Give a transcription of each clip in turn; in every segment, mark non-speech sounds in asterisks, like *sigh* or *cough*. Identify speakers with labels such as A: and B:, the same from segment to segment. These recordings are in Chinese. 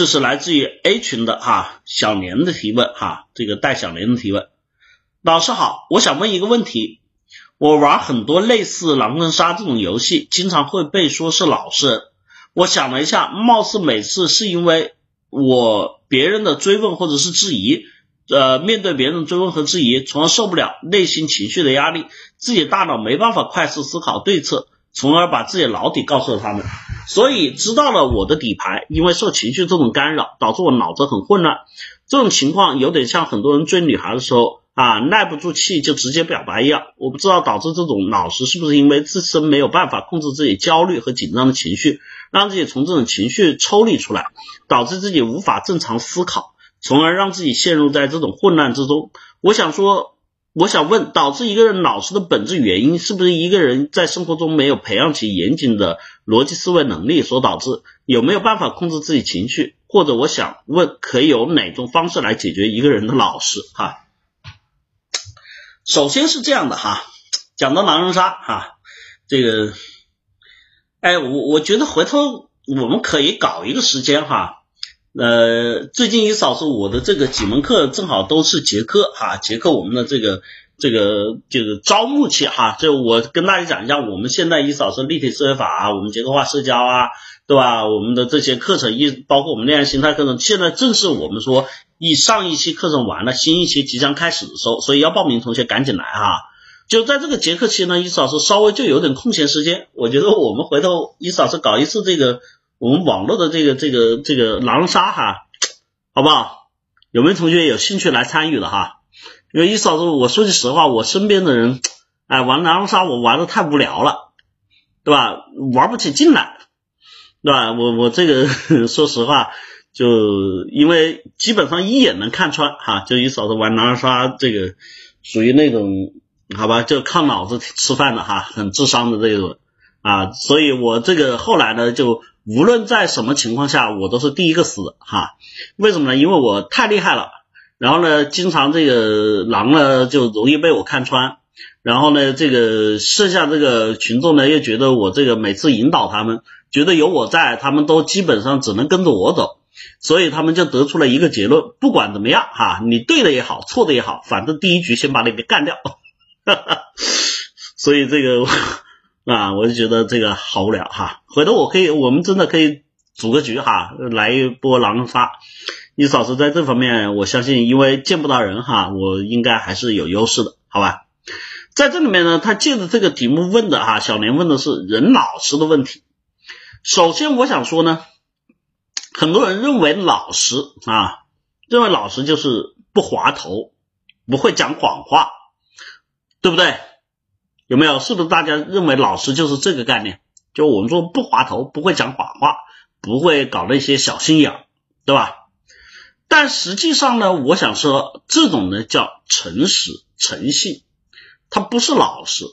A: 这是来自于 A 群的哈小年的提问哈，这个带小年的提问。老师好，我想问一个问题，我玩很多类似狼人杀这种游戏，经常会被说是老实人。我想了一下，貌似每次是因为我别人的追问或者是质疑，呃，面对别人的追问和质疑，从而受不了内心情绪的压力，自己大脑没办法快速思考对策。从而把自己老底告诉了他们，所以知道了我的底牌，因为受情绪这种干扰，导致我脑子很混乱。这种情况有点像很多人追女孩的时候啊，耐不住气就直接表白一样。我不知道导致这种老实是不是因为自身没有办法控制自己焦虑和紧张的情绪，让自己从这种情绪抽离出来，导致自己无法正常思考，从而让自己陷入在这种混乱之中。我想说。我想问，导致一个人老实的本质原因，是不是一个人在生活中没有培养起严谨的逻辑思维能力所导致？有没有办法控制自己情绪？或者我想问，可以有哪种方式来解决一个人的老实？哈，首先是这样的哈，讲到狼人杀哈，这个，哎，我我觉得回头我们可以搞一个时间哈。呃，最近一扫是我的这个几门课正好都是结课哈，结课我们的这个这个这个招募期哈，就我跟大家讲一下，我们现在一扫是立体思维法啊，我们结构化社交啊，对吧？我们的这些课程一包括我们恋爱心态课程，现在正是我们说一上一期课程完了，新一期即将开始的时候，所以要报名同学赶紧来哈。就在这个结课期呢，一扫是稍微就有点空闲时间，我觉得我们回头一扫是搞一次这个。我们网络的这个这个这个狼人杀哈，好不好？有没有同学有兴趣来参与的哈？因为一嫂子，我说句实话，我身边的人，哎，玩狼人杀我玩的太无聊了，对吧？玩不起劲来，对吧？我我这个 *laughs* 说实话，就因为基本上一眼能看穿哈，就一嫂子玩狼人杀这个属于那种好吧，就靠脑子吃饭的哈，很智商的这种啊，所以我这个后来呢就。无论在什么情况下，我都是第一个死的哈。为什么呢？因为我太厉害了。然后呢，经常这个狼呢就容易被我看穿。然后呢，这个剩下这个群众呢又觉得我这个每次引导他们，觉得有我在，他们都基本上只能跟着我走。所以他们就得出了一个结论：不管怎么样哈，你对的也好，错的也好，反正第一局先把你给干掉。哈 *laughs* 哈所以这个。啊，我就觉得这个好无聊哈，回头我可以，我们真的可以组个局哈，来一波狼人杀。你嫂子在这方面，我相信因为见不到人哈，我应该还是有优势的，好吧？在这里面呢，他借着这个题目问的哈，小年问的是人老实的问题。首先我想说呢，很多人认为老实啊，认为老实就是不滑头，不会讲谎话，对不对？有没有？是不是大家认为老实就是这个概念？就我们说不滑头，不会讲谎话，不会搞那些小心眼，对吧？但实际上呢，我想说，这种呢叫诚实、诚信，它不是老实。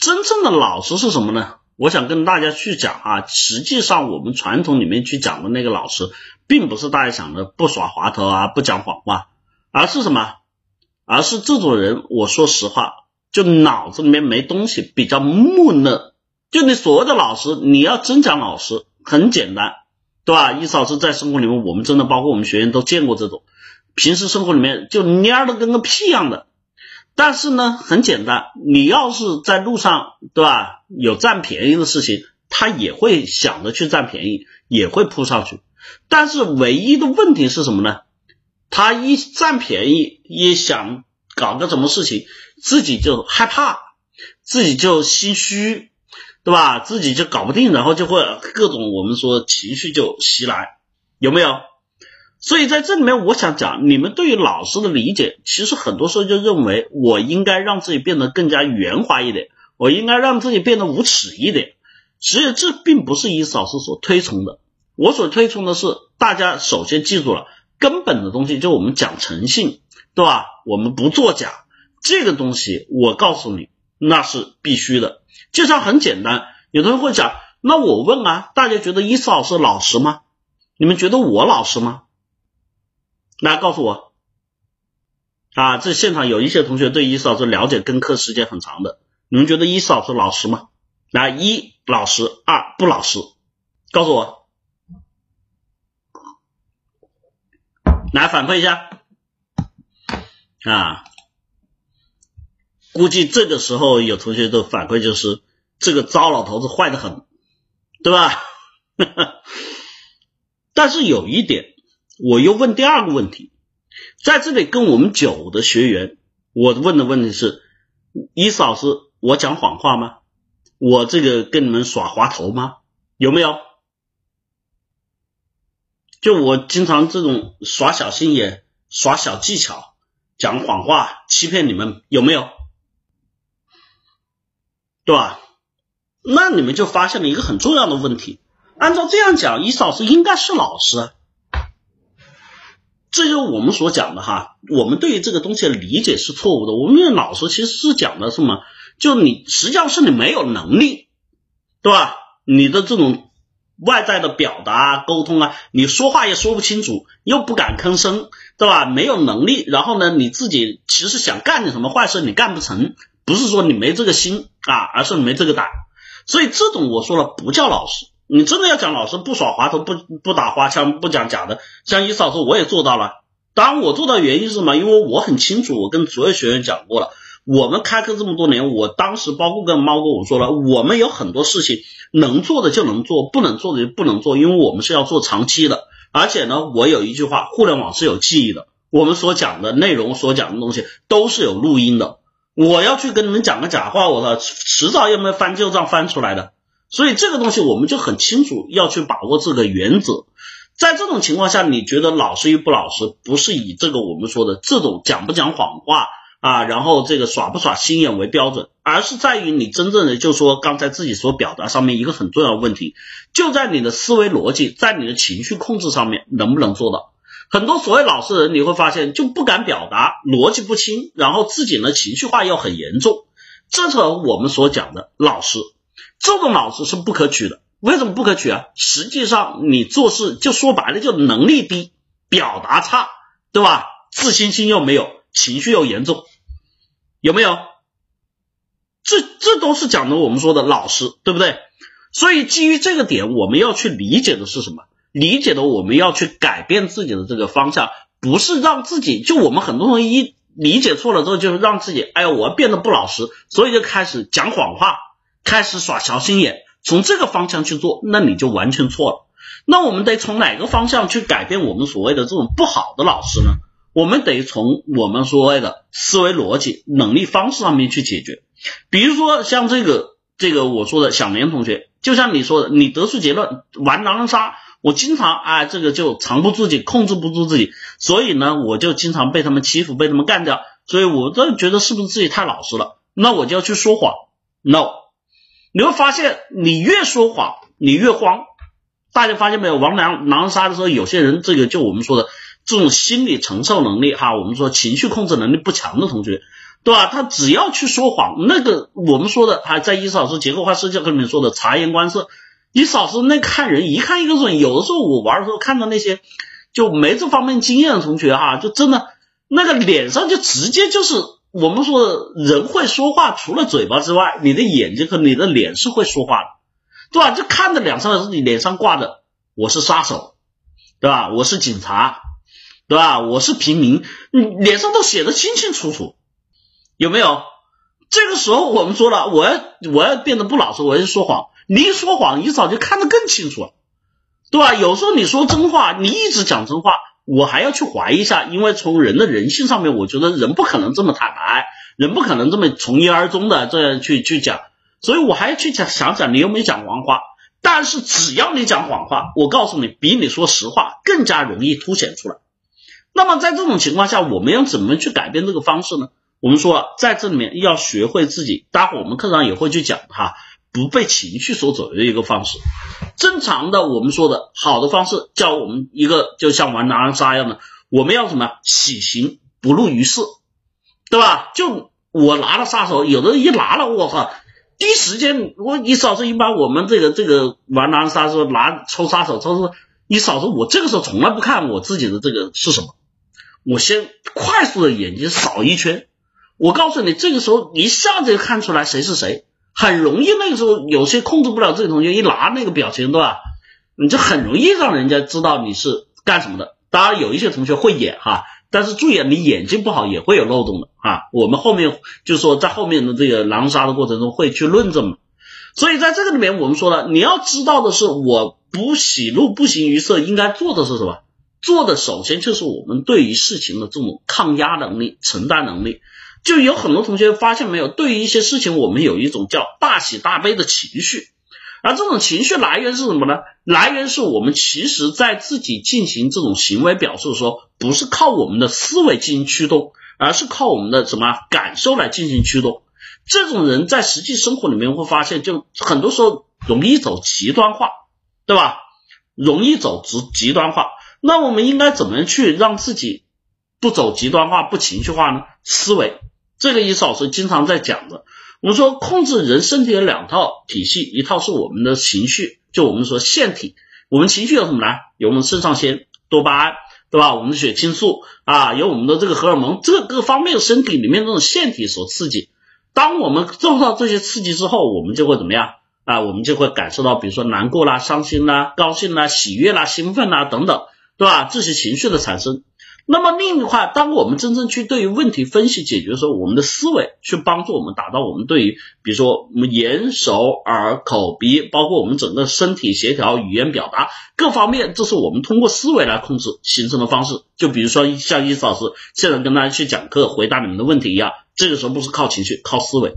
A: 真正的老实是什么呢？我想跟大家去讲啊，实际上我们传统里面去讲的那个老实，并不是大家想的不耍滑头啊，不讲谎话，而是什么？而是这种人，我说实话。就脑子里面没东西，比较木讷。就你所谓的老实，你要真讲老实，很简单，对吧？意思是在生活里面，我们真的包括我们学员都见过这种，平时生活里面就蔫的跟个屁一样的。但是呢，很简单，你要是在路上，对吧？有占便宜的事情，他也会想着去占便宜，也会扑上去。但是唯一的问题是什么呢？他一占便宜，一想搞个什么事情。自己就害怕，自己就心虚，对吧？自己就搞不定，然后就会各种我们说情绪就袭来，有没有？所以在这里面，我想讲，你们对于老师的理解，其实很多时候就认为我应该让自己变得更加圆滑一点，我应该让自己变得无耻一点。其实这并不是以老师所推崇的，我所推崇的是大家首先记住了根本的东西，就我们讲诚信，对吧？我们不作假。这个东西，我告诉你，那是必须的。就像很简单，有的人会讲，那我问啊，大家觉得伊思老师老实吗？你们觉得我老实吗？来告诉我啊！这现场有一些同学对伊思老师了解跟课时间很长的，你们觉得伊思老师老实吗？来，一老实，二不老实，告诉我。来反馈一下啊。估计这个时候有同学的反馈就是这个糟老头子坏的很，对吧？*laughs* 但是有一点，我又问第二个问题，在这里跟我们九的学员，我问的问题是：伊老师，我讲谎话吗？我这个跟你们耍滑头吗？有没有？就我经常这种耍小心眼、耍小技巧、讲谎话欺骗你们，有没有？对吧？那你们就发现了一个很重要的问题。按照这样讲，伊老师应该是老师，这就是我们所讲的哈。我们对于这个东西的理解是错误的。我们的老师其实是讲的什么？就你实际上是你没有能力，对吧？你的这种外在的表达、沟通啊，你说话也说不清楚，又不敢吭声，对吧？没有能力，然后呢，你自己其实想干点什么坏事，你干不成。不是说你没这个心啊，而是没这个胆，所以这种我说了不叫老实。你真的要讲老实，不耍滑头，不不打花枪，不讲假的。像伊嫂说，我也做到了。当然，我做到原因是什么？因为我很清楚，我跟所有学员讲过了。我们开课这么多年，我当时包括跟猫哥我说了，我们有很多事情能做的就能做，不能做的就不能做，因为我们是要做长期的。而且呢，我有一句话，互联网是有记忆的，我们所讲的内容、所讲的东西都是有录音的。我要去跟你们讲个假话，我操，迟早要没有翻旧账翻出来的。所以这个东西我们就很清楚要去把握这个原则。在这种情况下，你觉得老实与不老实，不是以这个我们说的这种讲不讲谎话啊，然后这个耍不耍心眼为标准，而是在于你真正的就说刚才自己所表达上面一个很重要的问题，就在你的思维逻辑，在你的情绪控制上面能不能做到。很多所谓老实人，你会发现就不敢表达，逻辑不清，然后自己呢情绪化又很严重，这和我们所讲的老实，这种老实是不可取的。为什么不可取啊？实际上你做事就说白了，就能力低，表达差，对吧？自信心又没有，情绪又严重，有没有？这这都是讲的我们说的老实，对不对？所以基于这个点，我们要去理解的是什么？理解的我们要去改变自己的这个方向，不是让自己就我们很多人一理解错了之后，就是让自己哎呀我要变得不老实，所以就开始讲谎话，开始耍小心眼，从这个方向去做，那你就完全错了。那我们得从哪个方向去改变我们所谓的这种不好的老师呢？我们得从我们所谓的思维逻辑、能力方式上面去解决。比如说像这个这个我说的小明同学，就像你说的，你得出结论玩狼人杀。我经常哎，这个就藏不住自己，控制不住自己，所以呢，我就经常被他们欺负，被他们干掉。所以我都觉得是不是自己太老实了？那我就要去说谎。No，你会发现你越说谎，你越慌。大家发现没有？玩狼狼人杀的时候，有些人这个就我们说的这种心理承受能力哈，我们说情绪控制能力不强的同学，对吧？他只要去说谎，那个我们说的还在伊老师结构化设计课里面说的察言观色。你嫂子那看人一看一个准，有的时候我玩的时候看到那些就没这方面经验的同学哈，就真的那个脸上就直接就是我们说人会说话，除了嘴巴之外，你的眼睛和你的脸是会说话的，对吧？就看着脸上你脸上挂着我是杀手，对吧？我是警察，对吧？我是平民，你脸上都写的清清楚楚，有没有？这个时候我们说了，我要我要变得不老实，我要说谎。你一说谎，你早就看得更清楚了，对吧？有时候你说真话，你一直讲真话，我还要去怀疑一下，因为从人的人性上面，我觉得人不可能这么坦白，人不可能这么从一而终的这样去去讲，所以我还要去想想想你有没有讲谎话。但是只要你讲谎话，我告诉你，比你说实话更加容易凸显出来。那么在这种情况下，我们要怎么去改变这个方式呢？我们说，在这里面要学会自己，待会儿我们课上也会去讲哈。不被情绪所左右的一个方式，正常的我们说的好的方式，叫我们一个就像玩狼人杀一样的，我们要什么喜形不露于世，对吧？就我拿了杀手，有的人一拿了，我靠，第一时间我一扫是一般我们这个这个玩狼人杀时候拿抽杀手，抽是一扫是我这个时候从来不看我自己的这个是什么，我先快速的眼睛扫一圈，我告诉你，这个时候一下子就看出来谁是谁。很容易，那个时候有些控制不了自己同学，一拿那个表情，对吧？你就很容易让人家知道你是干什么的。当然有一些同学会演哈，但是注意你眼睛不好也会有漏洞的啊。我们后面就说在后面的这个狼杀的过程中会去论证嘛。所以在这个里面我们说了，你要知道的是，我不喜怒不形于色，应该做的是什么？做的首先就是我们对于事情的这种抗压能力、承担能力。就有很多同学发现没有，对于一些事情，我们有一种叫大喜大悲的情绪。而这种情绪来源是什么呢？来源是我们其实在自己进行这种行为表述的时候，不是靠我们的思维进行驱动，而是靠我们的什么感受来进行驱动。这种人在实际生活里面会发现，就很多时候容易走极端化，对吧？容易走极极端化。那我们应该怎么样去让自己不走极端化、不情绪化呢？思维，这个意思老师经常在讲的。我们说控制人身体的两套体系，一套是我们的情绪，就我们说腺体。我们情绪有什么呢？有我们肾上腺、多巴胺，对吧？我们的血清素啊，有我们的这个荷尔蒙，这个方面身体里面这种腺体所刺激。当我们受到这些刺激之后，我们就会怎么样啊？我们就会感受到，比如说难过啦、伤心啦、高兴啦、喜悦啦、兴奋啦等等，对吧？这些情绪的产生。那么另一块，当我们真正去对于问题分析解决的时候，我们的思维去帮助我们达到我们对于，比如说我们眼、手、耳、口、鼻，包括我们整个身体协调、语言表达各方面，这是我们通过思维来控制形成的方式。就比如说像伊思老师现在跟大家去讲课、回答你们的问题一样，这个时候不是靠情绪，靠思维。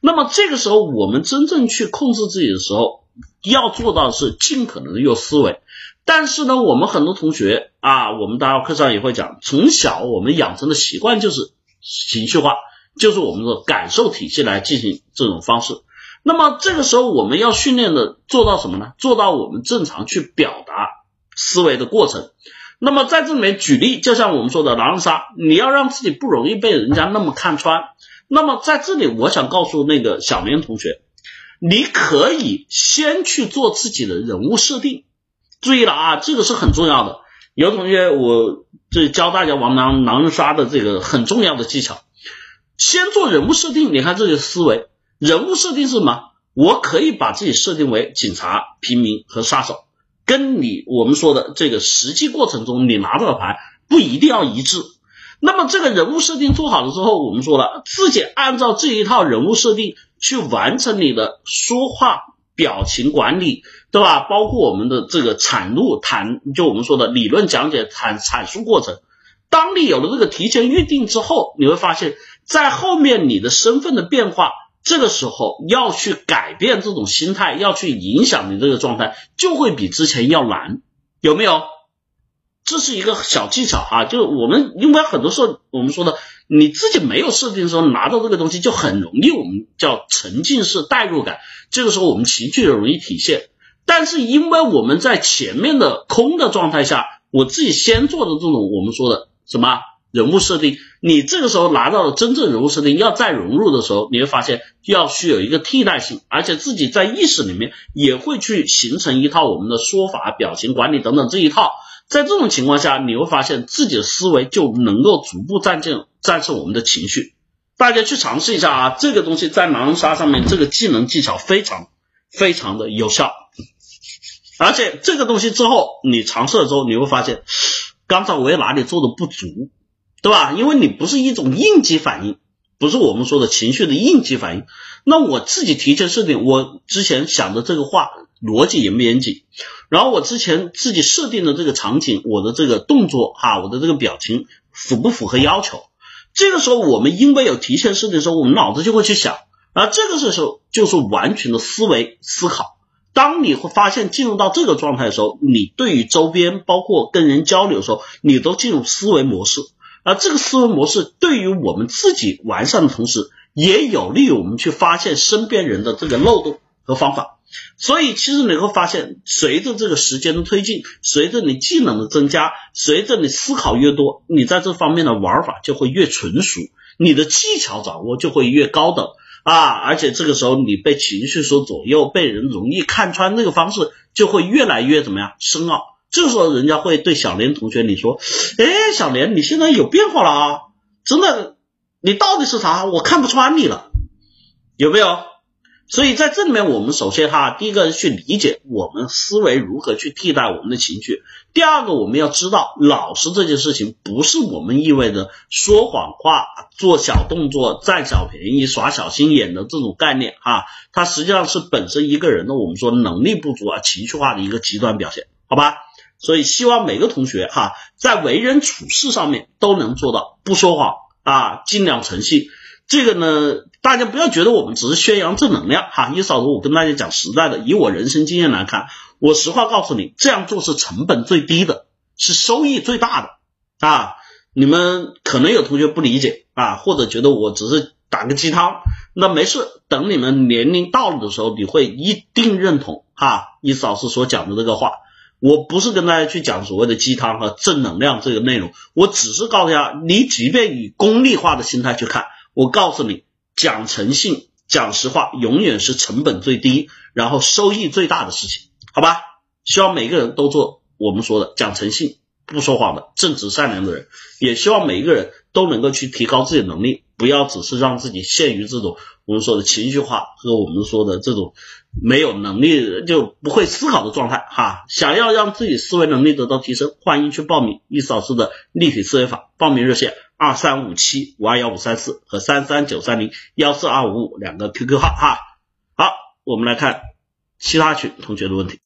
A: 那么这个时候，我们真正去控制自己的时候，要做到的是尽可能的用思维。但是呢，我们很多同学啊，我们大家课上也会讲，从小我们养成的习惯就是情绪化，就是我们的感受体系来进行这种方式。那么这个时候我们要训练的做到什么呢？做到我们正常去表达思维的过程。那么在这里面举例，就像我们说的狼人杀，你要让自己不容易被人家那么看穿。那么在这里，我想告诉那个小明同学，你可以先去做自己的人物设定。注意了啊，这个是很重要的。有同学，我这教大家玩狼狼人杀的这个很重要的技巧，先做人物设定。你看这个思维，人物设定是什么？我可以把自己设定为警察、平民和杀手，跟你我们说的这个实际过程中你拿到的牌不一定要一致。那么这个人物设定做好了之后，我们说了，自己按照这一套人物设定去完成你的说话。表情管理，对吧？包括我们的这个产路、谈，就我们说的理论讲解、阐阐述过程。当你有了这个提前预定之后，你会发现在后面你的身份的变化，这个时候要去改变这种心态，要去影响你这个状态，就会比之前要难，有没有？这是一个小技巧哈，就是我们因为很多时候我们说的。你自己没有设定的时候拿到这个东西就很容易，我们叫沉浸式代入感。这个时候我们情绪也容易体现。但是因为我们在前面的空的状态下，我自己先做的这种我们说的什么人物设定，你这个时候拿到了真正人物设定，要再融入的时候，你会发现要需有一个替代性，而且自己在意识里面也会去形成一套我们的说法、表情管理等等这一套。在这种情况下，你会发现自己的思维就能够逐步战胜战胜我们的情绪。大家去尝试一下啊，这个东西在狼人杀上面，这个技能技巧非常非常的有效。而且这个东西之后你尝试了之后，你会发现刚才我也哪里做的不足，对吧？因为你不是一种应激反应，不是我们说的情绪的应激反应。那我自己提前设定，我之前想的这个话。逻辑严不严谨？然后我之前自己设定的这个场景，我的这个动作哈，我的这个表情符不符合要求？这个时候我们因为有提前设定的时候，我们脑子就会去想，而这个时候就是完全的思维思考。当你会发现进入到这个状态的时候，你对于周边包括跟人交流的时候，你都进入思维模式。而这个思维模式对于我们自己完善的同时，也有利于我们去发现身边人的这个漏洞和方法。所以，其实你会发现，随着这个时间的推进，随着你技能的增加，随着你思考越多，你在这方面的玩法就会越纯熟，你的技巧掌握就会越高等啊！而且这个时候，你被情绪所左右，被人容易看穿那个方式，就会越来越怎么样深奥。这个时候，人家会对小莲同学你说：“哎，小莲，你现在有变化了啊！真的，你到底是啥？我看不穿你了，有没有？”所以在这里面，我们首先哈，第一个去理解我们思维如何去替代我们的情绪。第二个，我们要知道老实这件事情不是我们意味着说谎话、做小动作、占小便宜、耍小心眼的这种概念哈，它实际上是本身一个人的我们说能力不足啊、情绪化的一个极端表现，好吧？所以希望每个同学哈，在为人处事上面都能做到不说谎啊，尽量诚信。这个呢，大家不要觉得我们只是宣扬正能量哈。一嫂子，我跟大家讲实在的，以我人生经验来看，我实话告诉你，这样做是成本最低的，是收益最大的啊。你们可能有同学不理解啊，或者觉得我只是打个鸡汤，那没事，等你们年龄到了的时候，你会一定认同哈。一嫂子所讲的这个话，我不是跟大家去讲所谓的鸡汤和正能量这个内容，我只是告诉大家，你即便以功利化的心态去看。我告诉你，讲诚信、讲实话，永远是成本最低，然后收益最大的事情，好吧？希望每个人都做我们说的讲诚信、不说谎的正直善良的人，也希望每一个人都能够去提高自己能力，不要只是让自己陷于这种我们说的情绪化和我们说的这种没有能力就不会思考的状态哈。想要让自己思维能力得到提升，欢迎去报名易老师的立体思维法，报名热线。二三五七五二幺五三四和三三九三零幺四二五五两个 QQ 号哈，好，我们来看其他群同学的问题。